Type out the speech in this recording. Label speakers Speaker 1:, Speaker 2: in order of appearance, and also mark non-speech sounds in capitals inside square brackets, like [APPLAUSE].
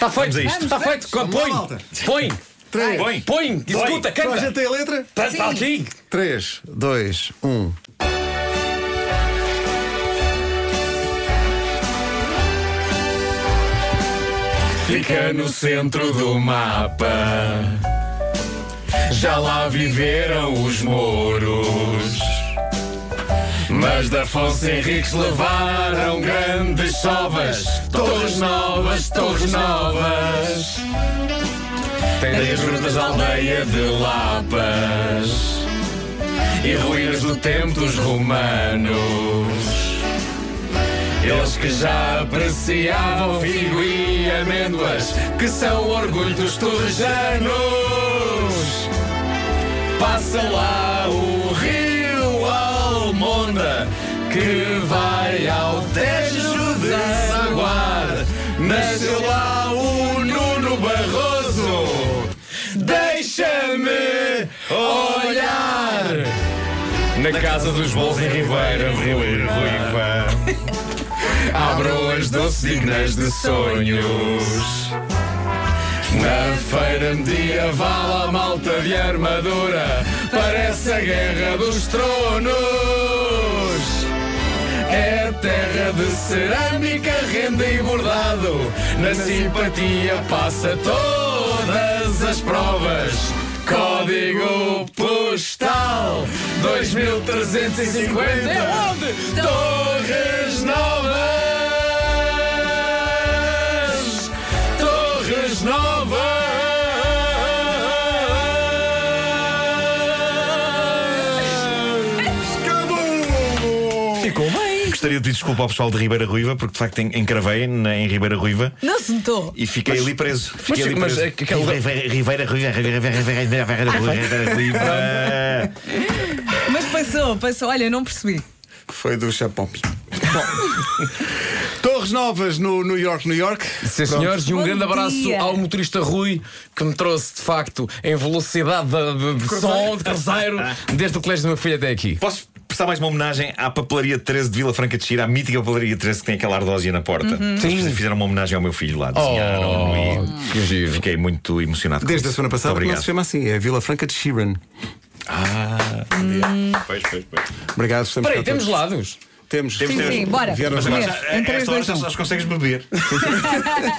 Speaker 1: Está feito,
Speaker 2: Vamos a isto.
Speaker 1: está feito.
Speaker 3: Vamos lá,
Speaker 1: Põe,
Speaker 3: malta.
Speaker 1: põe,
Speaker 3: Três.
Speaker 2: Põe.
Speaker 1: põe, executa,
Speaker 3: Toda a
Speaker 1: canta.
Speaker 3: gente tem a letra?
Speaker 1: Está está aqui.
Speaker 3: 3, 2, 1.
Speaker 1: Fica no centro do mapa. Já lá viveram os mouros. Mas da Afonso Henriques levaram grandes sovas. Torres novas, torres novas. Tem as grutas da aldeia de Lapas. E ruínas do tempo dos romanos. Eles que já apreciavam figo e amêndoas, que são o orgulho dos torrejanos. Passa lá o rio Almonda, que vai ao Tejo desaguar. Nasceu lá o Nuno Barroso. Deixa-me olhar. Na casa dos bolos em Ribeira, Ruiva. [LAUGHS] Abro as doces dignas de sonhos. Na feira medieval, a malta de armadura parece a guerra dos tronos. De cerâmica, renda e bordado. Na simpatia passa todas as provas. Código postal 2350 é onde? Torres Novas! Torres Novas! Ficou bem!
Speaker 2: Gostaria de pedir desculpa ao pessoal de Ribeira Ruiva, porque de facto en- encravei na- em Ribeira Ruiva
Speaker 4: Não se notou.
Speaker 2: e fiquei ali preso. Fiquei ali
Speaker 1: mas
Speaker 2: preso.
Speaker 1: é que aquela-
Speaker 2: Ribeira, Ribeira Ruiva, Ribeira, Ribeira, Ribeira, Ribeira Ruiva.
Speaker 4: Mas passou, passou. Olha, não percebi.
Speaker 3: Foi do Chapão. Bom. Torres Novas no New York, New York.
Speaker 1: Sim,
Speaker 3: Pronto.
Speaker 1: senhores, e um
Speaker 4: Bom
Speaker 1: grande abraço
Speaker 4: dia.
Speaker 1: ao motorista Rui, que me trouxe de facto em velocidade de, de- de som, de cruzeiro, desde o colégio do meu filho até aqui.
Speaker 2: Posso prestar mais uma homenagem à papelaria 13 de Vila Franca de Xira, à mítica papelaria 13 que tem aquela ardósia na porta.
Speaker 1: Sim.
Speaker 2: Fizeram uma homenagem ao meu filho lá, desenharam e
Speaker 1: que giro.
Speaker 2: fiquei muito emocionado. com
Speaker 3: Desde a semana passada
Speaker 2: Muito
Speaker 3: que não
Speaker 2: obrigado.
Speaker 3: se chama assim, é Vila Franca de Sheeran.
Speaker 2: Ah, pois, pois, pois.
Speaker 3: Obrigado, estamos
Speaker 1: Espera aí,
Speaker 3: cá
Speaker 1: temos
Speaker 3: todos.
Speaker 1: lados.
Speaker 3: Temos.
Speaker 2: Temos-
Speaker 4: Sim, sim, bora.
Speaker 3: Vieram
Speaker 2: Mas agora, já-
Speaker 4: Em três,
Speaker 2: esta hora
Speaker 4: dois,
Speaker 2: já
Speaker 4: um.
Speaker 2: só consegues beber. [LAUGHS] [LAUGHS]